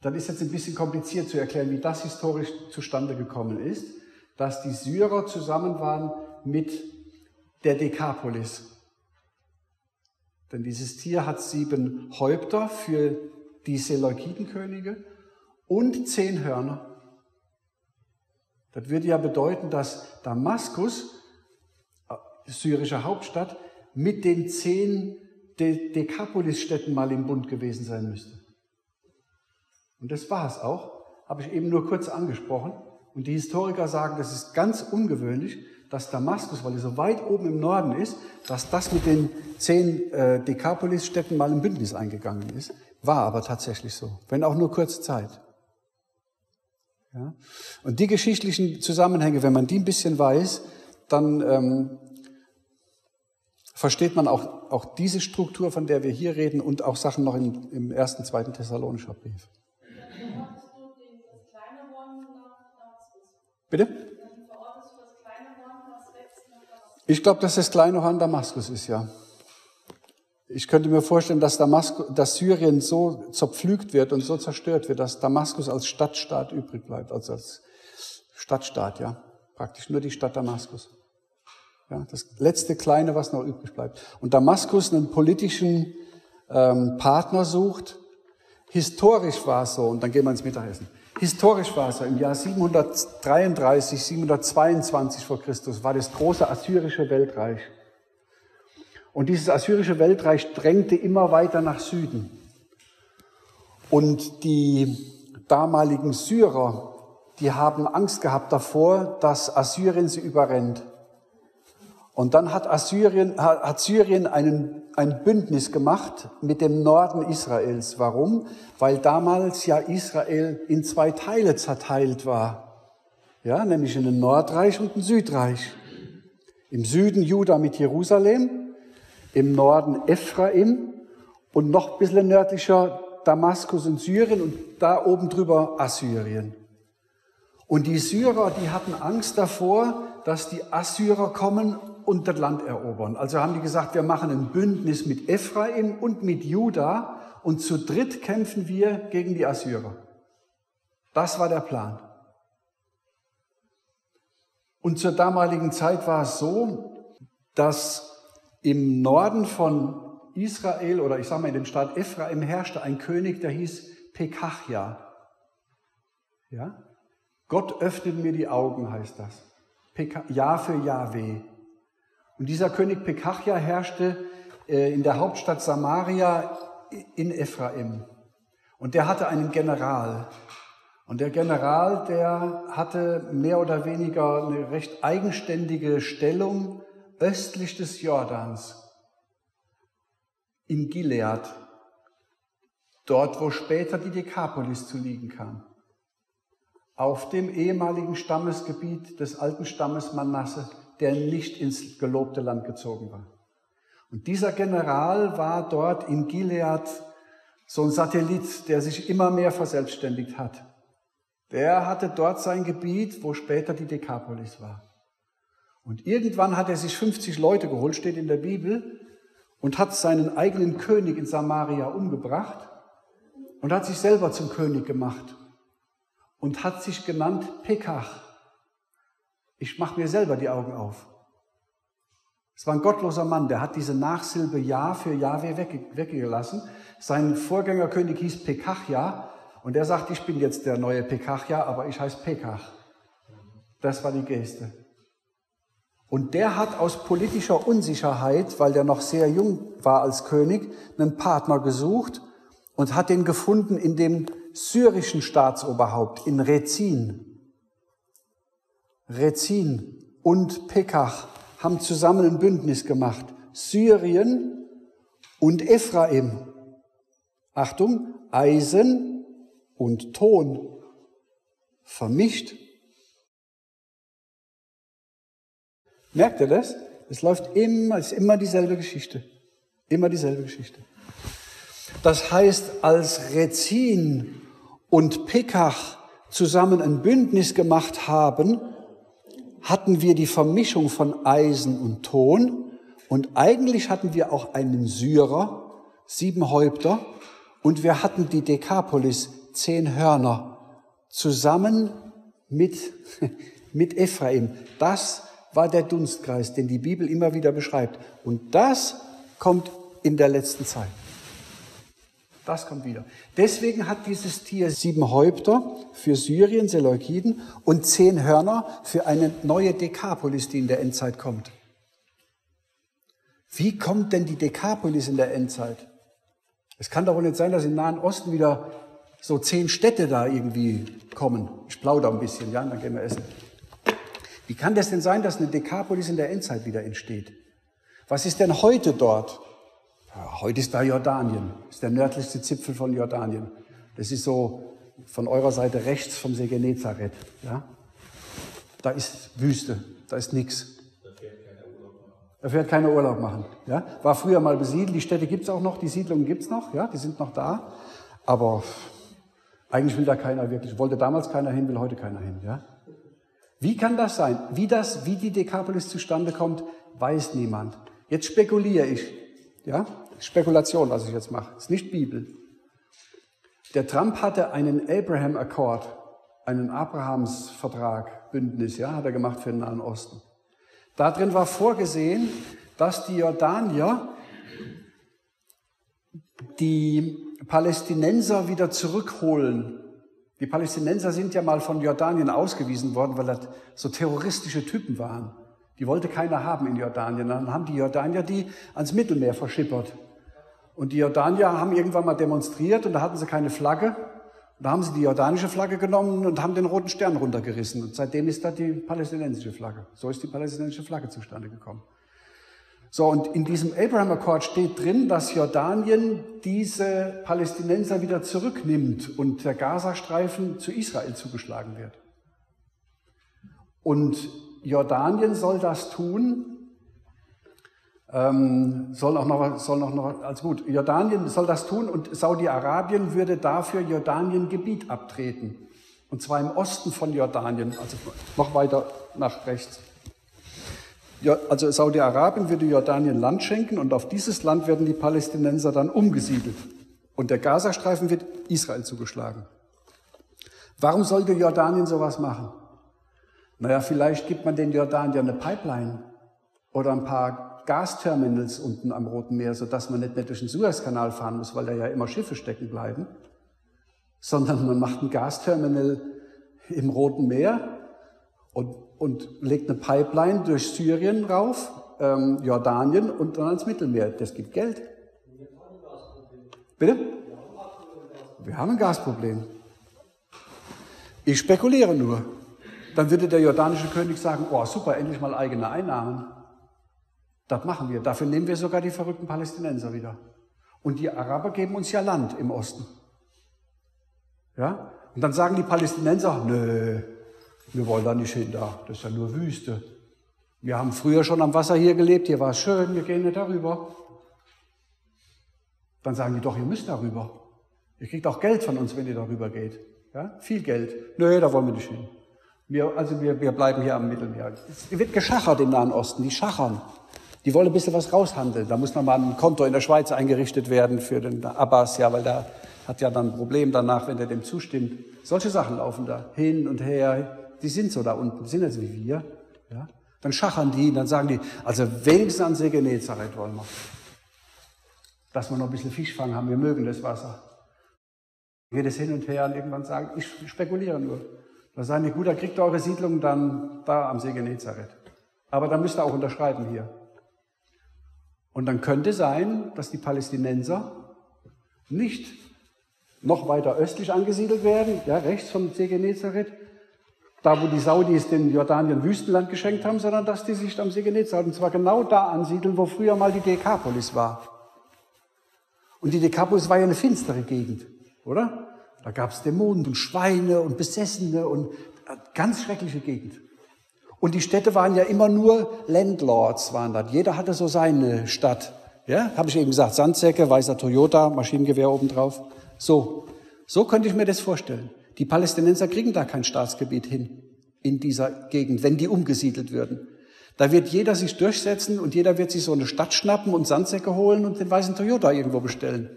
Dann ist jetzt ein bisschen kompliziert zu erklären, wie das historisch zustande gekommen ist, dass die Syrer zusammen waren mit der Dekapolis. Denn dieses Tier hat sieben Häupter für die Seleukidenkönige und zehn Hörner. Das würde ja bedeuten, dass Damaskus, äh, syrische Hauptstadt, mit den zehn De Dekapolis-Städten mal im Bund gewesen sein müsste. Und das war es auch, habe ich eben nur kurz angesprochen. Und die Historiker sagen, das ist ganz ungewöhnlich, dass Damaskus, weil er so weit oben im Norden ist, dass das mit den zehn äh, Dekapolis-Städten mal im Bündnis eingegangen ist. War aber tatsächlich so, wenn auch nur kurze Zeit. Ja? Und die geschichtlichen Zusammenhänge, wenn man die ein bisschen weiß, dann ähm, versteht man auch, auch diese Struktur, von der wir hier reden und auch Sachen noch im, im ersten, zweiten Thessalonischer Brief. Bitte? Ich glaube, dass das kleine Horn Damaskus ist, ja. Ich könnte mir vorstellen, dass, Damaskus, dass Syrien so zerpflügt wird und so zerstört wird, dass Damaskus als Stadtstaat übrig bleibt, also als Stadtstaat, ja. Praktisch nur die Stadt Damaskus. Ja, das letzte Kleine, was noch übrig bleibt. Und Damaskus einen politischen ähm, Partner sucht. Historisch war es so, und dann gehen wir ins Mittagessen. Historisch war es so, im Jahr 733, 722 vor Christus war das große assyrische Weltreich. Und dieses assyrische Weltreich drängte immer weiter nach Süden. Und die damaligen Syrer, die haben Angst gehabt davor, dass Assyrien sie überrennt. Und dann hat, Assyrien, hat Syrien einen, ein Bündnis gemacht mit dem Norden Israels. Warum? Weil damals ja Israel in zwei Teile zerteilt war. Ja, nämlich in ein Nordreich und ein Südreich. Im Süden Juda mit Jerusalem, im Norden Ephraim und noch ein bisschen nördlicher Damaskus und Syrien und da oben drüber Assyrien. Und die Syrer, die hatten Angst davor, dass die Assyrer kommen und das Land erobern. Also haben die gesagt, wir machen ein Bündnis mit Ephraim und mit Juda und zu dritt kämpfen wir gegen die Assyrer. Das war der Plan. Und zur damaligen Zeit war es so, dass im Norden von Israel oder ich sage mal in dem Staat Ephraim herrschte ein König, der hieß Pekachia. Ja? Gott öffnet mir die Augen, heißt das. Ja für Yahweh. Und dieser König Pekachia herrschte äh, in der Hauptstadt Samaria in Ephraim. Und der hatte einen General. Und der General, der hatte mehr oder weniger eine recht eigenständige Stellung östlich des Jordans, in Gilead, dort wo später die Dekapolis zu liegen kam, auf dem ehemaligen Stammesgebiet des alten Stammes Manasse der nicht ins gelobte Land gezogen war. Und dieser General war dort in Gilead so ein Satellit, der sich immer mehr verselbstständigt hat. Der hatte dort sein Gebiet, wo später die Dekapolis war. Und irgendwann hat er sich 50 Leute geholt, steht in der Bibel, und hat seinen eigenen König in Samaria umgebracht und hat sich selber zum König gemacht und hat sich genannt Pekach. Ich mache mir selber die Augen auf. Es war ein gottloser Mann, der hat diese Nachsilbe Ja für Jahwe weggelassen. Sein Vorgängerkönig hieß Pekachja und er sagt, ich bin jetzt der neue Pekachja, aber ich heiße Pekach. Das war die Geste. Und der hat aus politischer Unsicherheit, weil der noch sehr jung war als König, einen Partner gesucht und hat den gefunden in dem syrischen Staatsoberhaupt, in Rezin. Rezin und Pekach haben zusammen ein Bündnis gemacht. Syrien und Ephraim. Achtung, Eisen und Ton vermischt. Merkt ihr das? Es läuft immer, es ist immer dieselbe Geschichte. Immer dieselbe Geschichte. Das heißt, als Rezin und Pekach zusammen ein Bündnis gemacht haben, hatten wir die Vermischung von Eisen und Ton und eigentlich hatten wir auch einen Syrer, sieben Häupter und wir hatten die Dekapolis, zehn Hörner, zusammen mit, mit Ephraim. Das war der Dunstkreis, den die Bibel immer wieder beschreibt. Und das kommt in der letzten Zeit. Das kommt wieder. Deswegen hat dieses Tier sieben Häupter für Syrien, Seleukiden und zehn Hörner für eine neue Dekapolis, die in der Endzeit kommt. Wie kommt denn die Dekapolis in der Endzeit? Es kann doch wohl nicht sein, dass im Nahen Osten wieder so zehn Städte da irgendwie kommen. Ich plaudere ein bisschen, ja, dann gehen wir essen. Wie kann das denn sein, dass eine Dekapolis in der Endzeit wieder entsteht? Was ist denn heute dort? Heute ist da Jordanien, ist der nördlichste Zipfel von Jordanien. Das ist so von eurer Seite rechts vom See Genezareth. Ja? Da ist Wüste, da ist nichts. Da fährt keiner Urlaub machen. Ja? War früher mal besiedelt, die Städte gibt es auch noch, die Siedlungen gibt es noch, ja? die sind noch da. Aber eigentlich will da keiner wirklich, wollte damals keiner hin, will heute keiner hin. Ja? Wie kann das sein? Wie, das, wie die Dekapolis zustande kommt, weiß niemand. Jetzt spekuliere ich. Ja? Spekulation, was ich jetzt mache. Ist nicht Bibel. Der Trump hatte einen Abraham Accord, einen Abrahams-Vertrag, Bündnis, ja, hat er gemacht für den Nahen Osten. Darin war vorgesehen, dass die Jordanier die Palästinenser wieder zurückholen. Die Palästinenser sind ja mal von Jordanien ausgewiesen worden, weil das so terroristische Typen waren. Die wollte keiner haben in Jordanien. Dann haben die Jordanier die ans Mittelmeer verschippert. Und die Jordanier haben irgendwann mal demonstriert und da hatten sie keine Flagge. Und da haben sie die jordanische Flagge genommen und haben den roten Stern runtergerissen. Und seitdem ist da die palästinensische Flagge. So ist die palästinensische Flagge zustande gekommen. So, und in diesem Abraham Accord steht drin, dass Jordanien diese Palästinenser wieder zurücknimmt und der Gazastreifen zu Israel zugeschlagen wird. Und Jordanien soll das tun, ähm, soll auch noch, soll noch, noch, also gut, Jordanien soll das tun und Saudi-Arabien würde dafür Jordanien Gebiet abtreten. Und zwar im Osten von Jordanien, also noch weiter nach rechts. Also Saudi-Arabien würde Jordanien Land schenken und auf dieses Land werden die Palästinenser dann umgesiedelt. Und der Gazastreifen wird Israel zugeschlagen. Warum sollte Jordanien sowas machen? Naja, vielleicht gibt man den Jordaniern eine Pipeline oder ein paar Gasterminals unten am Roten Meer, sodass man nicht mehr durch den Suezkanal fahren muss, weil da ja immer Schiffe stecken bleiben, sondern man macht ein Gasterminal im Roten Meer und, und legt eine Pipeline durch Syrien rauf, ähm, Jordanien und dann ans Mittelmeer. Das gibt Geld. Bitte? Wir haben ein Gasproblem. Ich spekuliere nur dann würde der jordanische König sagen, oh super, endlich mal eigene Einnahmen. Das machen wir. Dafür nehmen wir sogar die verrückten Palästinenser wieder. Und die Araber geben uns ja Land im Osten. Ja? Und dann sagen die Palästinenser, nö, wir wollen da nicht hin, da, das ist ja nur Wüste. Wir haben früher schon am Wasser hier gelebt, hier war es schön, wir gehen nicht darüber. Dann sagen die doch, ihr müsst darüber. Ihr kriegt auch Geld von uns, wenn ihr darüber geht. Ja? Viel Geld. Nö, da wollen wir nicht hin. Wir, also wir, wir bleiben hier am Mittelmeer. Es wird geschachert im Nahen Osten, die schachern. Die wollen ein bisschen was raushandeln. Da muss nochmal ein Konto in der Schweiz eingerichtet werden für den Abbas, ja, weil da hat ja dann ein Problem danach, wenn er dem zustimmt. Solche Sachen laufen da hin und her. Die sind so da unten, die sind jetzt wie wir. Ja? Dann schachern die, dann sagen die, also wenigstens an See Genezareth wollen wir. Dass wir noch ein bisschen Fisch fangen haben, wir mögen das Wasser. Geht es hin und her und irgendwann sagen, ich spekuliere nur. Da sagen die, gut, da kriegt ihr eure Siedlung dann da am See Genezareth. Aber da müsst ihr auch unterschreiben hier. Und dann könnte sein, dass die Palästinenser nicht noch weiter östlich angesiedelt werden, ja, rechts vom See Genezareth, da wo die Saudis den Jordanien Wüstenland geschenkt haben, sondern dass die sich am See Genezareth, und zwar genau da ansiedeln, wo früher mal die Dekapolis war. Und die Dekapolis war ja eine finstere Gegend, oder? Da gab es Dämonen und Schweine und Besessene und äh, ganz schreckliche Gegend. Und die Städte waren ja immer nur Landlords, waren das. Jeder hatte so seine Stadt. Ja, habe ich eben gesagt, Sandsäcke, weißer Toyota, Maschinengewehr obendrauf. So, so könnte ich mir das vorstellen. Die Palästinenser kriegen da kein Staatsgebiet hin in dieser Gegend, wenn die umgesiedelt würden. Da wird jeder sich durchsetzen und jeder wird sich so eine Stadt schnappen und Sandsäcke holen und den weißen Toyota irgendwo bestellen.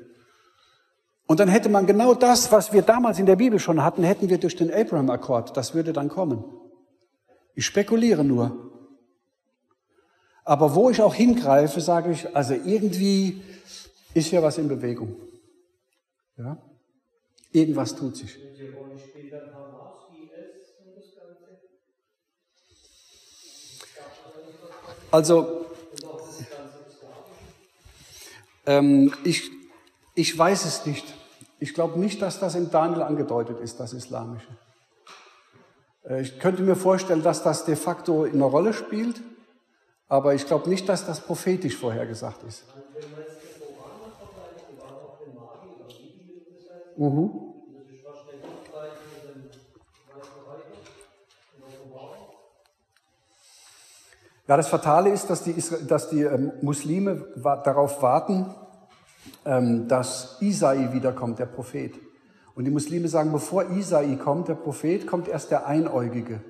Und dann hätte man genau das, was wir damals in der Bibel schon hatten, hätten wir durch den Abraham-Akkord. Das würde dann kommen. Ich spekuliere nur. Aber wo ich auch hingreife, sage ich, also irgendwie ist hier was in Bewegung. Ja? Irgendwas tut sich. Also, ähm, ich, ich weiß es nicht. Ich glaube nicht, dass das im Daniel angedeutet ist, das Islamische. Äh, ich könnte mir vorstellen, dass das de facto eine Rolle spielt, aber ich glaube nicht, dass das prophetisch vorhergesagt ist. Mhm. Ja, das Fatale ist, dass die, dass die ähm, Muslime darauf warten, dass Isai wiederkommt, der Prophet. Und die Muslime sagen, bevor Isai kommt, der Prophet, kommt erst der Einäugige.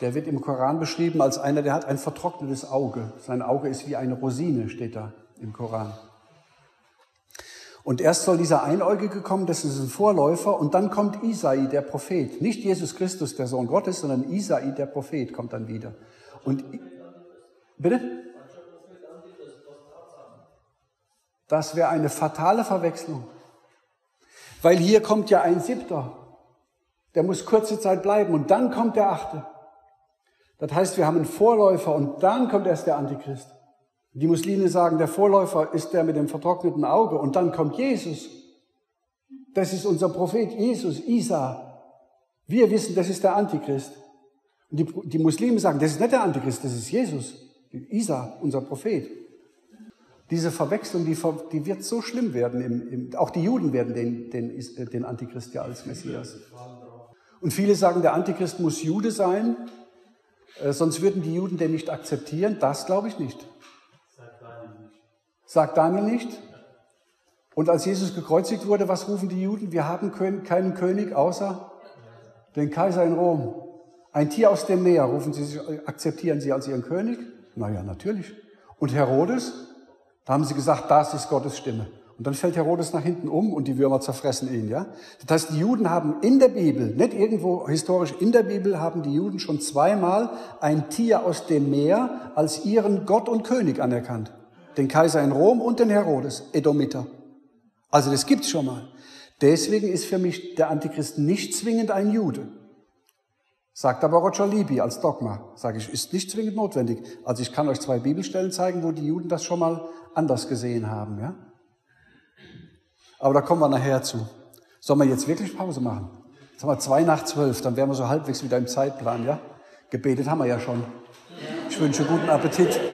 Der wird im Koran beschrieben als einer, der hat ein vertrocknetes Auge. Sein Auge ist wie eine Rosine, steht da im Koran. Und erst soll dieser Einäugige kommen, das ist ein Vorläufer, und dann kommt Isai, der Prophet. Nicht Jesus Christus, der Sohn Gottes, sondern Isai, der Prophet, kommt dann wieder. Und Bitte? Das wäre eine fatale Verwechslung. Weil hier kommt ja ein Siebter. Der muss kurze Zeit bleiben und dann kommt der Achte. Das heißt, wir haben einen Vorläufer und dann kommt erst der Antichrist. Die Muslime sagen, der Vorläufer ist der mit dem vertrockneten Auge und dann kommt Jesus. Das ist unser Prophet Jesus, Isa. Wir wissen, das ist der Antichrist. Und die, die Muslime sagen, das ist nicht der Antichrist, das ist Jesus. Isa, unser Prophet. Diese Verwechslung, die, die wird so schlimm werden. Im, im, auch die Juden werden den, den, äh, den Antichrist ja als Messias. Und viele sagen, der Antichrist muss Jude sein, äh, sonst würden die Juden den nicht akzeptieren. Das glaube ich nicht. Sagt Daniel nicht? Und als Jesus gekreuzigt wurde, was rufen die Juden? Wir haben keinen König außer den Kaiser in Rom. Ein Tier aus dem Meer, rufen sie, akzeptieren sie als ihren König? Naja, natürlich. Und Herodes, da haben sie gesagt, das ist Gottes Stimme. Und dann fällt Herodes nach hinten um und die Würmer zerfressen ihn, ja? Das heißt, die Juden haben in der Bibel, nicht irgendwo historisch, in der Bibel haben die Juden schon zweimal ein Tier aus dem Meer als ihren Gott und König anerkannt. Den Kaiser in Rom und den Herodes, Edomiter. Also das gibt's schon mal. Deswegen ist für mich der Antichrist nicht zwingend ein Jude. Sagt aber Roger Libby als Dogma. Sage ich, ist nicht zwingend notwendig. Also ich kann euch zwei Bibelstellen zeigen, wo die Juden das schon mal anders gesehen haben. Ja? Aber da kommen wir nachher zu. Sollen wir jetzt wirklich Pause machen? Haben wir zwei nach zwölf, dann wären wir so halbwegs wieder im Zeitplan. Ja? Gebetet haben wir ja schon. Ich wünsche guten Appetit.